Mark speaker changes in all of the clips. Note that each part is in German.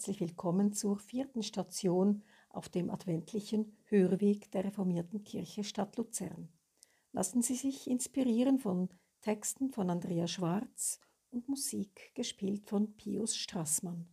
Speaker 1: herzlich willkommen zur vierten Station auf dem adventlichen Hörweg der reformierten Kirche Stadt Luzern. Lassen Sie sich inspirieren von Texten von Andrea Schwarz und Musik gespielt von Pius Strassmann.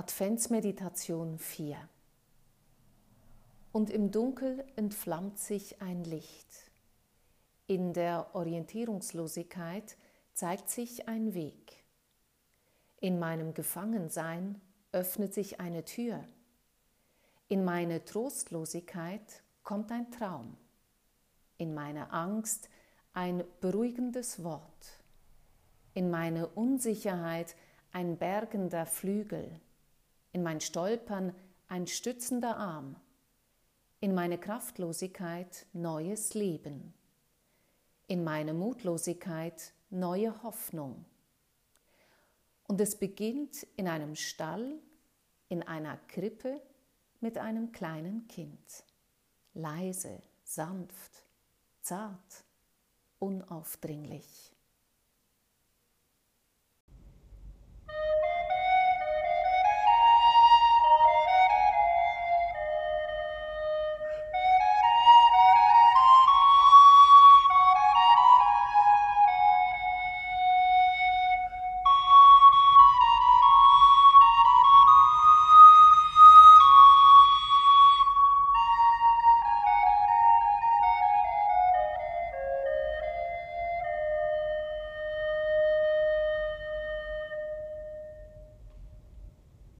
Speaker 2: Adventsmeditation 4 Und im Dunkel entflammt sich ein Licht. In der Orientierungslosigkeit zeigt sich ein Weg. In meinem Gefangensein öffnet sich eine Tür. In meine Trostlosigkeit kommt ein Traum. In meine Angst ein beruhigendes Wort. In meine Unsicherheit ein bergender Flügel in mein Stolpern ein stützender Arm, in meine Kraftlosigkeit neues Leben, in meine Mutlosigkeit neue Hoffnung. Und es beginnt in einem Stall, in einer Krippe mit einem kleinen Kind, leise, sanft, zart, unaufdringlich.